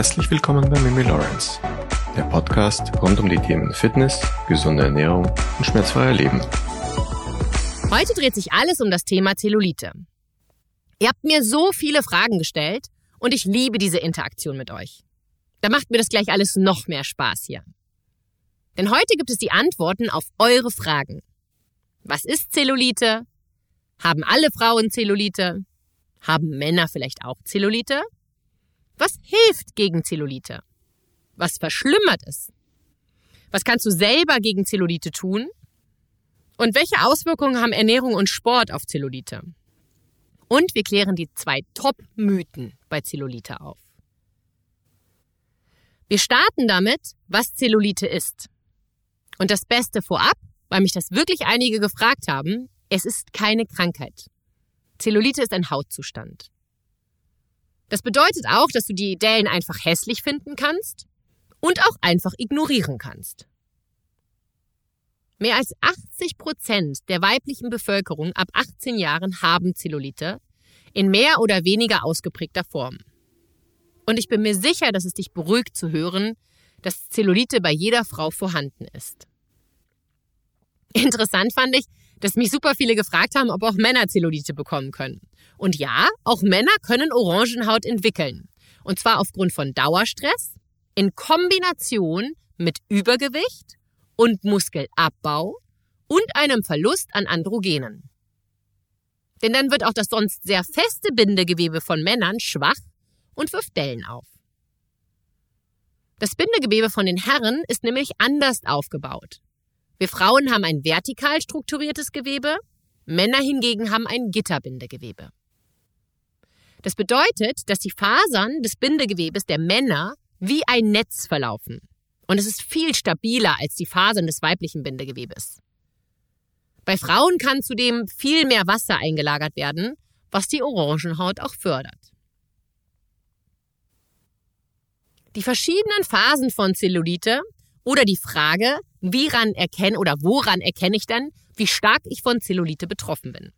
Herzlich willkommen bei Mimi Lawrence, der Podcast rund um die Themen Fitness, gesunde Ernährung und schmerzfreier Leben. Heute dreht sich alles um das Thema Zellulite. Ihr habt mir so viele Fragen gestellt und ich liebe diese Interaktion mit euch. Da macht mir das gleich alles noch mehr Spaß hier. Denn heute gibt es die Antworten auf eure Fragen. Was ist Zellulite? Haben alle Frauen Zellulite? Haben Männer vielleicht auch Zellulite? Was hilft gegen Zellulite? Was verschlimmert es? Was kannst du selber gegen Zellulite tun? Und welche Auswirkungen haben Ernährung und Sport auf Zellulite? Und wir klären die zwei Top-Mythen bei Zellulite auf. Wir starten damit, was Zellulite ist. Und das Beste vorab, weil mich das wirklich einige gefragt haben, es ist keine Krankheit. Zellulite ist ein Hautzustand. Das bedeutet auch, dass du die Dellen einfach hässlich finden kannst und auch einfach ignorieren kannst. Mehr als 80 Prozent der weiblichen Bevölkerung ab 18 Jahren haben Zellulite in mehr oder weniger ausgeprägter Form. Und ich bin mir sicher, dass es dich beruhigt zu hören, dass Zellulite bei jeder Frau vorhanden ist. Interessant fand ich, dass mich super viele gefragt haben, ob auch Männer Zellulite bekommen können. Und ja, auch Männer können Orangenhaut entwickeln. Und zwar aufgrund von Dauerstress in Kombination mit Übergewicht und Muskelabbau und einem Verlust an Androgenen. Denn dann wird auch das sonst sehr feste Bindegewebe von Männern schwach und wirft Dellen auf. Das Bindegewebe von den Herren ist nämlich anders aufgebaut. Wir Frauen haben ein vertikal strukturiertes Gewebe, Männer hingegen haben ein Gitterbindegewebe. Das bedeutet, dass die Fasern des Bindegewebes der Männer wie ein Netz verlaufen. Und es ist viel stabiler als die Fasern des weiblichen Bindegewebes. Bei Frauen kann zudem viel mehr Wasser eingelagert werden, was die Orangenhaut auch fördert. Die verschiedenen Phasen von Zellulite oder die Frage, wie ran erkenne oder woran erkenne ich denn, wie stark ich von Zellulite betroffen bin.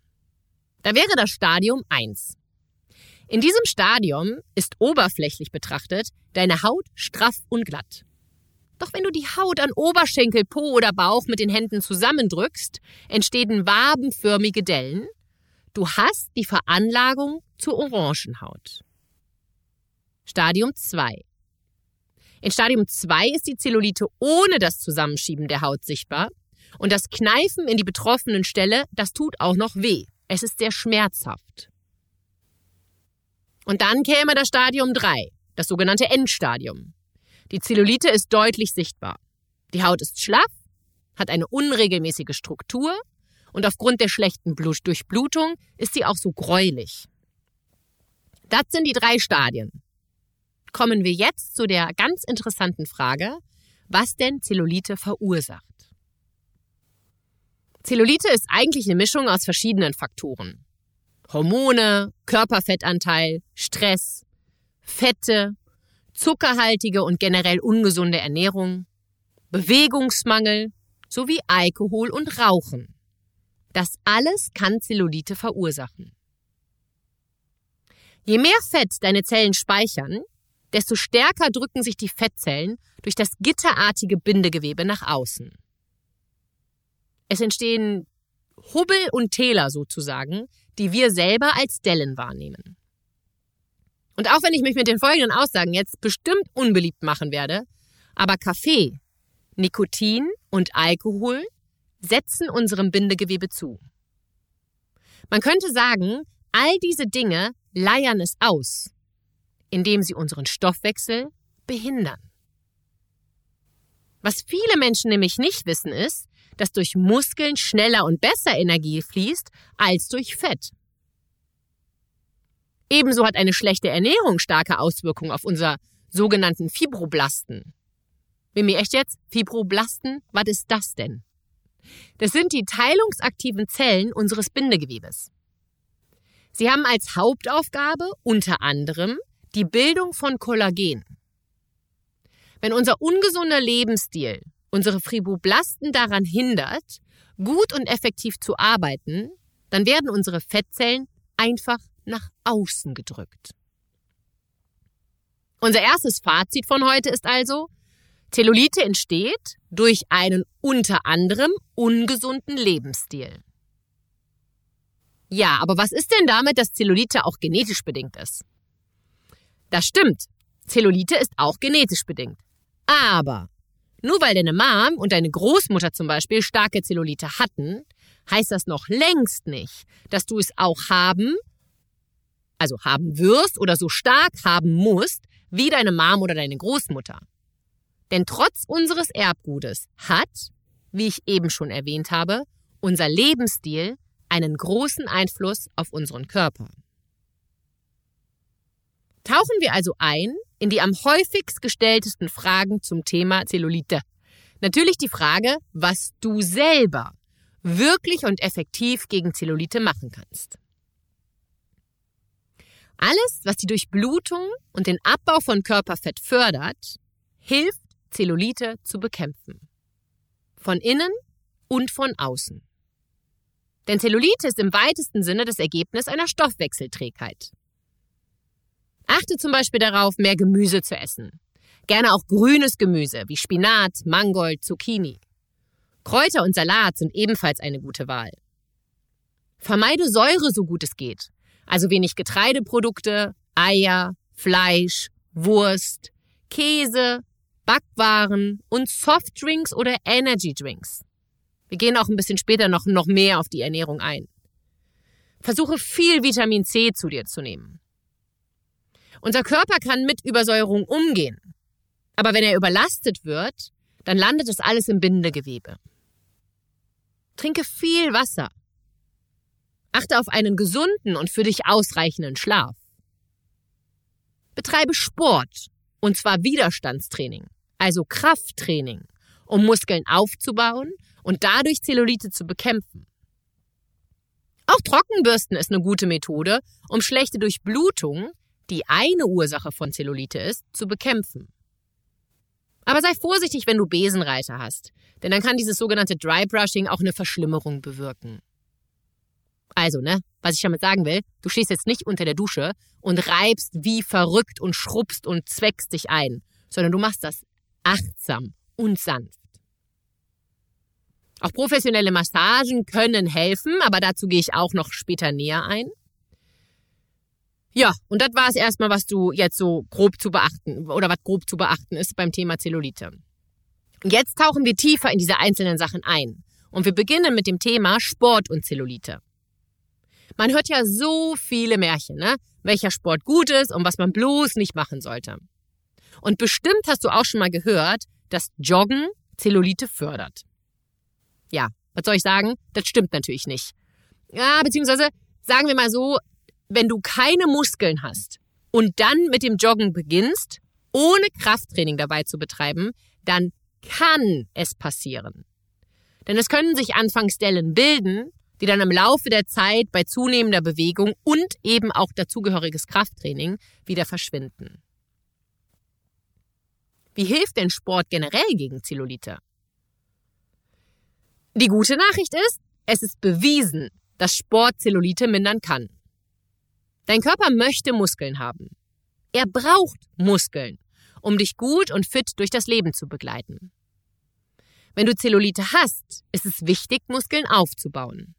Da wäre das Stadium 1. In diesem Stadium ist oberflächlich betrachtet deine Haut straff und glatt. Doch wenn du die Haut an Oberschenkel, Po oder Bauch mit den Händen zusammendrückst, entstehen wabenförmige Dellen. Du hast die Veranlagung zur Orangenhaut. Stadium 2. In Stadium 2 ist die Zellulite ohne das Zusammenschieben der Haut sichtbar und das Kneifen in die betroffenen Stelle, das tut auch noch weh. Es ist sehr schmerzhaft. Und dann käme das Stadium 3, das sogenannte Endstadium. Die Zellulite ist deutlich sichtbar. Die Haut ist schlaff, hat eine unregelmäßige Struktur und aufgrund der schlechten Durchblutung ist sie auch so gräulich. Das sind die drei Stadien kommen wir jetzt zu der ganz interessanten Frage, was denn Zellulite verursacht. Zellulite ist eigentlich eine Mischung aus verschiedenen Faktoren. Hormone, Körperfettanteil, Stress, Fette, zuckerhaltige und generell ungesunde Ernährung, Bewegungsmangel sowie Alkohol und Rauchen. Das alles kann Zellulite verursachen. Je mehr Fett deine Zellen speichern, desto stärker drücken sich die Fettzellen durch das gitterartige Bindegewebe nach außen. Es entstehen Hubbel und Täler sozusagen, die wir selber als Dellen wahrnehmen. Und auch wenn ich mich mit den folgenden Aussagen jetzt bestimmt unbeliebt machen werde, aber Kaffee, Nikotin und Alkohol setzen unserem Bindegewebe zu. Man könnte sagen, all diese Dinge leiern es aus indem sie unseren Stoffwechsel behindern. Was viele Menschen nämlich nicht wissen ist, dass durch Muskeln schneller und besser Energie fließt als durch Fett. Ebenso hat eine schlechte Ernährung starke Auswirkungen auf unser sogenannten Fibroblasten. Bin mir echt jetzt? Fibroblasten? Was ist das denn? Das sind die teilungsaktiven Zellen unseres Bindegewebes. Sie haben als Hauptaufgabe unter anderem die Bildung von Kollagen. Wenn unser ungesunder Lebensstil unsere Fibroblasten daran hindert, gut und effektiv zu arbeiten, dann werden unsere Fettzellen einfach nach außen gedrückt. Unser erstes Fazit von heute ist also, Zellulite entsteht durch einen unter anderem ungesunden Lebensstil. Ja, aber was ist denn damit, dass Zellulite auch genetisch bedingt ist? Das stimmt. Zellulite ist auch genetisch bedingt. Aber nur weil deine Mom und deine Großmutter zum Beispiel starke Zellulite hatten, heißt das noch längst nicht, dass du es auch haben, also haben wirst oder so stark haben musst, wie deine Mom oder deine Großmutter. Denn trotz unseres Erbgutes hat, wie ich eben schon erwähnt habe, unser Lebensstil einen großen Einfluss auf unseren Körper. Tauchen wir also ein in die am häufigst gestelltesten Fragen zum Thema Zellulite. Natürlich die Frage, was du selber wirklich und effektiv gegen Zellulite machen kannst. Alles, was die Durchblutung und den Abbau von Körperfett fördert, hilft, Zellulite zu bekämpfen. Von innen und von außen. Denn Zellulite ist im weitesten Sinne das Ergebnis einer Stoffwechselträgheit. Achte zum Beispiel darauf, mehr Gemüse zu essen. Gerne auch grünes Gemüse wie Spinat, Mangold, Zucchini. Kräuter und Salat sind ebenfalls eine gute Wahl. Vermeide Säure so gut es geht. Also wenig Getreideprodukte, Eier, Fleisch, Wurst, Käse, Backwaren und Softdrinks oder Energydrinks. Wir gehen auch ein bisschen später noch, noch mehr auf die Ernährung ein. Versuche viel Vitamin C zu dir zu nehmen. Unser Körper kann mit Übersäuerung umgehen. Aber wenn er überlastet wird, dann landet es alles im Bindegewebe. Trinke viel Wasser. Achte auf einen gesunden und für dich ausreichenden Schlaf. Betreibe Sport, und zwar Widerstandstraining, also Krafttraining, um Muskeln aufzubauen und dadurch Zellulite zu bekämpfen. Auch Trockenbürsten ist eine gute Methode, um schlechte Durchblutung die eine Ursache von Zellulite ist, zu bekämpfen. Aber sei vorsichtig, wenn du Besenreiter hast, denn dann kann dieses sogenannte Dry Brushing auch eine Verschlimmerung bewirken. Also, ne, was ich damit sagen will, du stehst jetzt nicht unter der Dusche und reibst wie verrückt und schrubbst und zweckst dich ein, sondern du machst das achtsam und sanft. Auch professionelle Massagen können helfen, aber dazu gehe ich auch noch später näher ein. Ja, und das war es erstmal, was du jetzt so grob zu beachten oder was grob zu beachten ist beim Thema Zellulite. Jetzt tauchen wir tiefer in diese einzelnen Sachen ein und wir beginnen mit dem Thema Sport und Zellulite. Man hört ja so viele Märchen, ne? Welcher Sport gut ist und was man bloß nicht machen sollte. Und bestimmt hast du auch schon mal gehört, dass Joggen Zellulite fördert. Ja, was soll ich sagen? Das stimmt natürlich nicht. Ja, beziehungsweise sagen wir mal so, wenn du keine Muskeln hast und dann mit dem Joggen beginnst, ohne Krafttraining dabei zu betreiben, dann kann es passieren. Denn es können sich anfangs Dellen bilden, die dann im Laufe der Zeit bei zunehmender Bewegung und eben auch dazugehöriges Krafttraining wieder verschwinden. Wie hilft denn Sport generell gegen Zellulite? Die gute Nachricht ist, es ist bewiesen, dass Sport Zellulite mindern kann. Dein Körper möchte Muskeln haben. Er braucht Muskeln, um dich gut und fit durch das Leben zu begleiten. Wenn du Zellulite hast, ist es wichtig, Muskeln aufzubauen.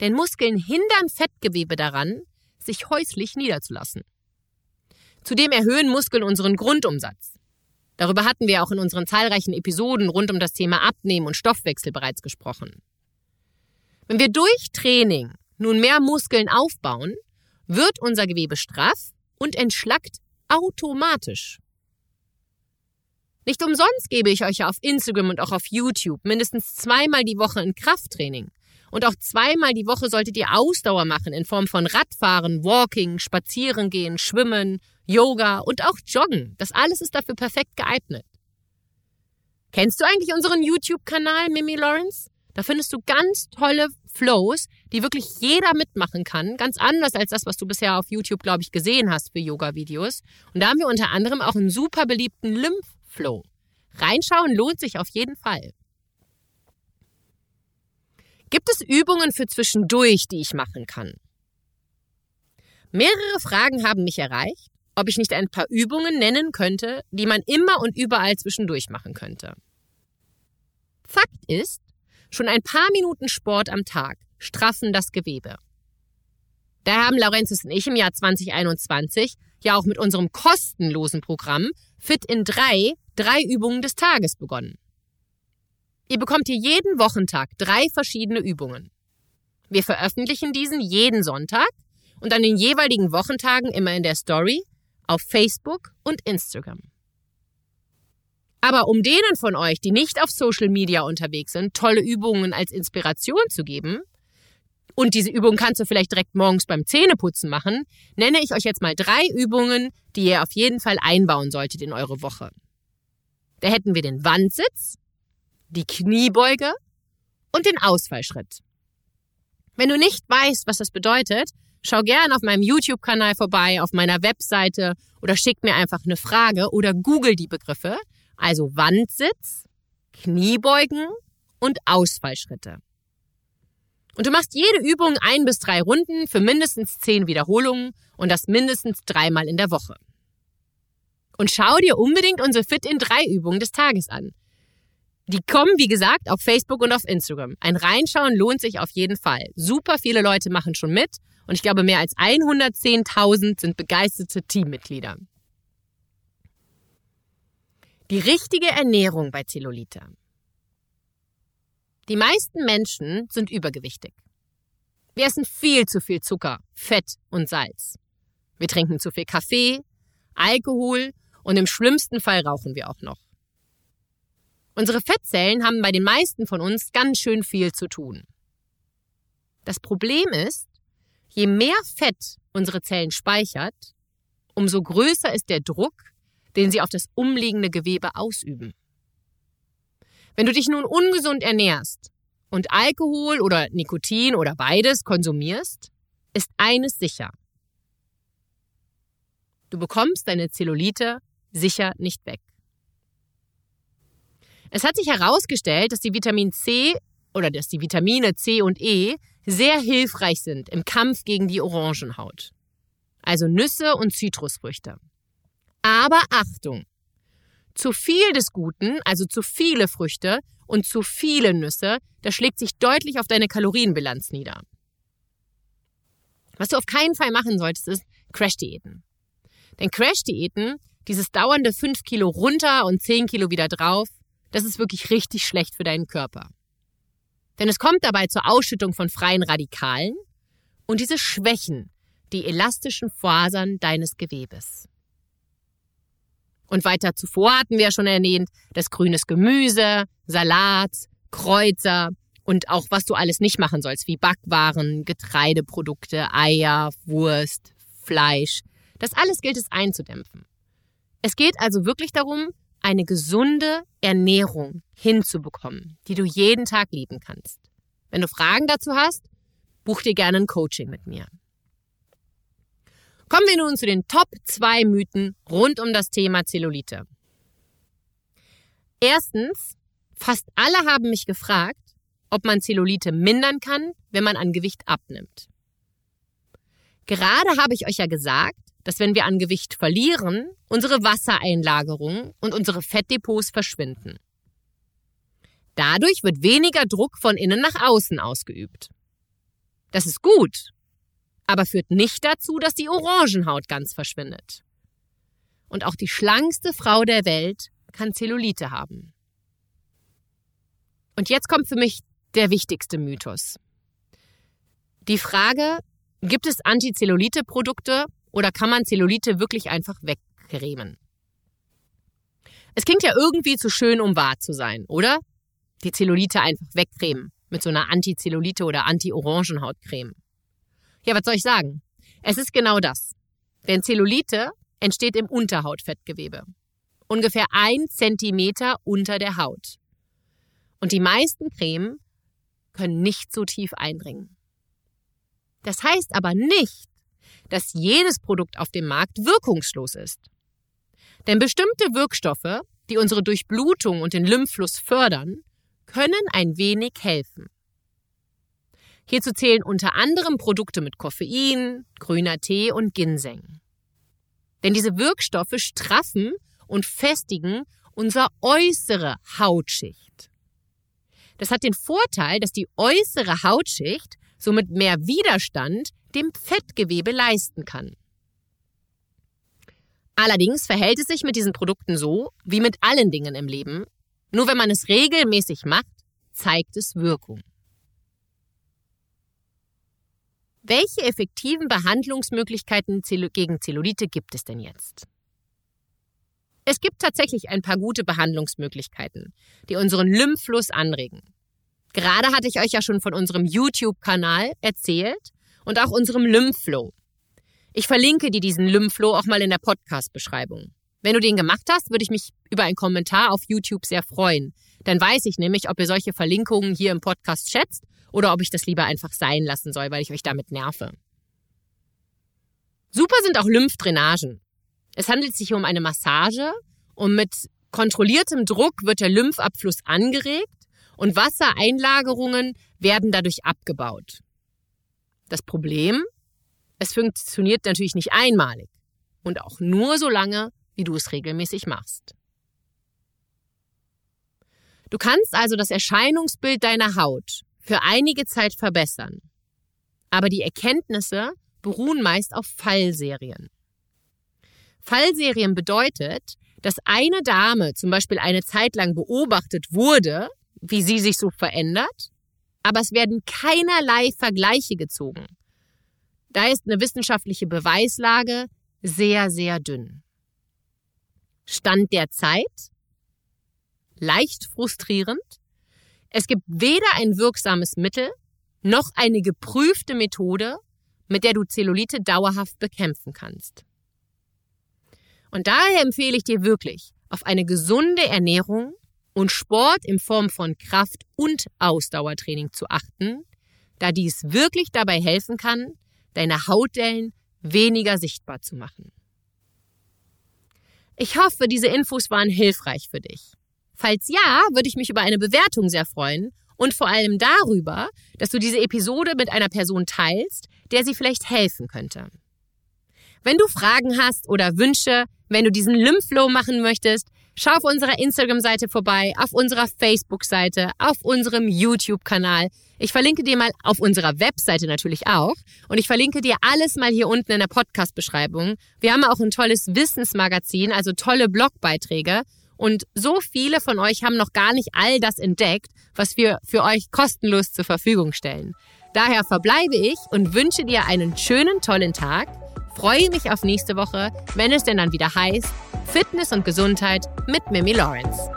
Denn Muskeln hindern Fettgewebe daran, sich häuslich niederzulassen. Zudem erhöhen Muskeln unseren Grundumsatz. Darüber hatten wir auch in unseren zahlreichen Episoden rund um das Thema Abnehmen und Stoffwechsel bereits gesprochen. Wenn wir durch Training nun mehr Muskeln aufbauen, wird unser Gewebe straff und entschlackt automatisch. Nicht umsonst gebe ich euch ja auf Instagram und auch auf YouTube mindestens zweimal die Woche ein Krafttraining. Und auch zweimal die Woche solltet ihr Ausdauer machen in Form von Radfahren, Walking, Spazierengehen, Schwimmen, Yoga und auch Joggen. Das alles ist dafür perfekt geeignet. Kennst du eigentlich unseren YouTube-Kanal Mimi Lawrence? Da findest du ganz tolle Flows, die wirklich jeder mitmachen kann. Ganz anders als das, was du bisher auf YouTube, glaube ich, gesehen hast für Yoga-Videos. Und da haben wir unter anderem auch einen super beliebten Lymph-Flow. Reinschauen lohnt sich auf jeden Fall. Gibt es Übungen für zwischendurch, die ich machen kann? Mehrere Fragen haben mich erreicht, ob ich nicht ein paar Übungen nennen könnte, die man immer und überall zwischendurch machen könnte. Fakt ist, schon ein paar Minuten Sport am Tag straffen das Gewebe. Da haben Laurentius und ich im Jahr 2021 ja auch mit unserem kostenlosen Programm Fit in drei, drei Übungen des Tages begonnen. Ihr bekommt hier jeden Wochentag drei verschiedene Übungen. Wir veröffentlichen diesen jeden Sonntag und an den jeweiligen Wochentagen immer in der Story auf Facebook und Instagram. Aber um denen von euch, die nicht auf Social Media unterwegs sind, tolle Übungen als Inspiration zu geben, und diese Übung kannst du vielleicht direkt morgens beim Zähneputzen machen, nenne ich euch jetzt mal drei Übungen, die ihr auf jeden Fall einbauen solltet in eure Woche. Da hätten wir den Wandsitz, die Kniebeuge und den Ausfallschritt. Wenn du nicht weißt, was das bedeutet, schau gern auf meinem YouTube-Kanal vorbei, auf meiner Webseite oder schick mir einfach eine Frage oder google die Begriffe, also Wandsitz, Kniebeugen und Ausfallschritte. Und du machst jede Übung ein bis drei Runden für mindestens zehn Wiederholungen und das mindestens dreimal in der Woche. Und schau dir unbedingt unsere Fit in drei Übungen des Tages an. Die kommen, wie gesagt, auf Facebook und auf Instagram. Ein Reinschauen lohnt sich auf jeden Fall. Super viele Leute machen schon mit und ich glaube, mehr als 110.000 sind begeisterte Teammitglieder. Die richtige Ernährung bei Zellulite. Die meisten Menschen sind übergewichtig. Wir essen viel zu viel Zucker, Fett und Salz. Wir trinken zu viel Kaffee, Alkohol und im schlimmsten Fall rauchen wir auch noch. Unsere Fettzellen haben bei den meisten von uns ganz schön viel zu tun. Das Problem ist, je mehr Fett unsere Zellen speichert, umso größer ist der Druck, den sie auf das umliegende Gewebe ausüben. Wenn du dich nun ungesund ernährst und Alkohol oder Nikotin oder beides konsumierst, ist eines sicher. Du bekommst deine Zellulite sicher nicht weg. Es hat sich herausgestellt, dass die Vitamin C oder dass die Vitamine C und E sehr hilfreich sind im Kampf gegen die Orangenhaut. Also Nüsse und Zitrusfrüchte. Aber Achtung! Zu viel des Guten, also zu viele Früchte und zu viele Nüsse, das schlägt sich deutlich auf deine Kalorienbilanz nieder. Was du auf keinen Fall machen solltest, ist Crash-Diäten. Denn Crash-Diäten, dieses dauernde 5 Kilo runter und 10 Kilo wieder drauf, das ist wirklich richtig schlecht für deinen Körper. Denn es kommt dabei zur Ausschüttung von freien Radikalen und diese schwächen die elastischen Fasern deines Gewebes. Und weiter zuvor hatten wir ja schon erwähnt, dass grünes Gemüse, Salat, Kräuter und auch was du alles nicht machen sollst, wie Backwaren, Getreideprodukte, Eier, Wurst, Fleisch. Das alles gilt es einzudämpfen. Es geht also wirklich darum, eine gesunde Ernährung hinzubekommen, die du jeden Tag lieben kannst. Wenn du Fragen dazu hast, buch dir gerne ein Coaching mit mir. Kommen wir nun zu den Top 2 Mythen rund um das Thema Zellulite. Erstens, fast alle haben mich gefragt, ob man Zellulite mindern kann, wenn man an Gewicht abnimmt. Gerade habe ich euch ja gesagt, dass wenn wir an Gewicht verlieren, unsere Wassereinlagerungen und unsere Fettdepots verschwinden. Dadurch wird weniger Druck von innen nach außen ausgeübt. Das ist gut, aber führt nicht dazu, dass die Orangenhaut ganz verschwindet. Und auch die schlankste Frau der Welt kann Zellulite haben. Und jetzt kommt für mich der wichtigste Mythos. Die Frage, gibt es Antizellulite-Produkte oder kann man Zellulite wirklich einfach wegcremen? Es klingt ja irgendwie zu schön, um wahr zu sein, oder? Die Zellulite einfach wegcremen mit so einer Antizellulite oder Anti-Orangenhautcreme. Ja, was soll ich sagen? Es ist genau das. Denn Zellulite entsteht im Unterhautfettgewebe. Ungefähr ein Zentimeter unter der Haut. Und die meisten Cremen können nicht so tief eindringen. Das heißt aber nicht, dass jedes Produkt auf dem Markt wirkungslos ist. Denn bestimmte Wirkstoffe, die unsere Durchblutung und den Lymphfluss fördern, können ein wenig helfen. Hierzu zählen unter anderem Produkte mit Koffein, grüner Tee und Ginseng. Denn diese Wirkstoffe straffen und festigen unsere äußere Hautschicht. Das hat den Vorteil, dass die äußere Hautschicht somit mehr Widerstand dem Fettgewebe leisten kann. Allerdings verhält es sich mit diesen Produkten so, wie mit allen Dingen im Leben. Nur wenn man es regelmäßig macht, zeigt es Wirkung. Welche effektiven Behandlungsmöglichkeiten gegen Zellulite gibt es denn jetzt? Es gibt tatsächlich ein paar gute Behandlungsmöglichkeiten, die unseren Lymphfluss anregen. Gerade hatte ich euch ja schon von unserem YouTube-Kanal erzählt und auch unserem Lymphflow. Ich verlinke dir diesen Lymphflow auch mal in der Podcast-Beschreibung. Wenn du den gemacht hast, würde ich mich über einen Kommentar auf YouTube sehr freuen. Dann weiß ich nämlich, ob ihr solche Verlinkungen hier im Podcast schätzt oder ob ich das lieber einfach sein lassen soll, weil ich euch damit nerve. Super sind auch Lymphdrainagen. Es handelt sich um eine Massage und mit kontrolliertem Druck wird der Lymphabfluss angeregt und Wassereinlagerungen werden dadurch abgebaut. Das Problem? Es funktioniert natürlich nicht einmalig und auch nur so lange, wie du es regelmäßig machst. Du kannst also das Erscheinungsbild deiner Haut für einige Zeit verbessern. Aber die Erkenntnisse beruhen meist auf Fallserien. Fallserien bedeutet, dass eine Dame zum Beispiel eine Zeit lang beobachtet wurde, wie sie sich so verändert, aber es werden keinerlei Vergleiche gezogen. Da ist eine wissenschaftliche Beweislage sehr, sehr dünn. Stand der Zeit? Leicht frustrierend? Es gibt weder ein wirksames Mittel noch eine geprüfte Methode, mit der du Zellulite dauerhaft bekämpfen kannst. Und daher empfehle ich dir wirklich, auf eine gesunde Ernährung und Sport in Form von Kraft- und Ausdauertraining zu achten, da dies wirklich dabei helfen kann, deine Hautdellen weniger sichtbar zu machen. Ich hoffe, diese Infos waren hilfreich für dich. Falls ja, würde ich mich über eine Bewertung sehr freuen und vor allem darüber, dass du diese Episode mit einer Person teilst, der sie vielleicht helfen könnte. Wenn du Fragen hast oder Wünsche, wenn du diesen Lymphflow machen möchtest, schau auf unserer Instagram-Seite vorbei, auf unserer Facebook-Seite, auf unserem YouTube-Kanal. Ich verlinke dir mal auf unserer Webseite natürlich auch. Und ich verlinke dir alles mal hier unten in der Podcast-Beschreibung. Wir haben auch ein tolles Wissensmagazin, also tolle Blogbeiträge. Und so viele von euch haben noch gar nicht all das entdeckt, was wir für euch kostenlos zur Verfügung stellen. Daher verbleibe ich und wünsche dir einen schönen, tollen Tag. Freue mich auf nächste Woche, wenn es denn dann wieder heißt Fitness und Gesundheit mit Mimi Lawrence.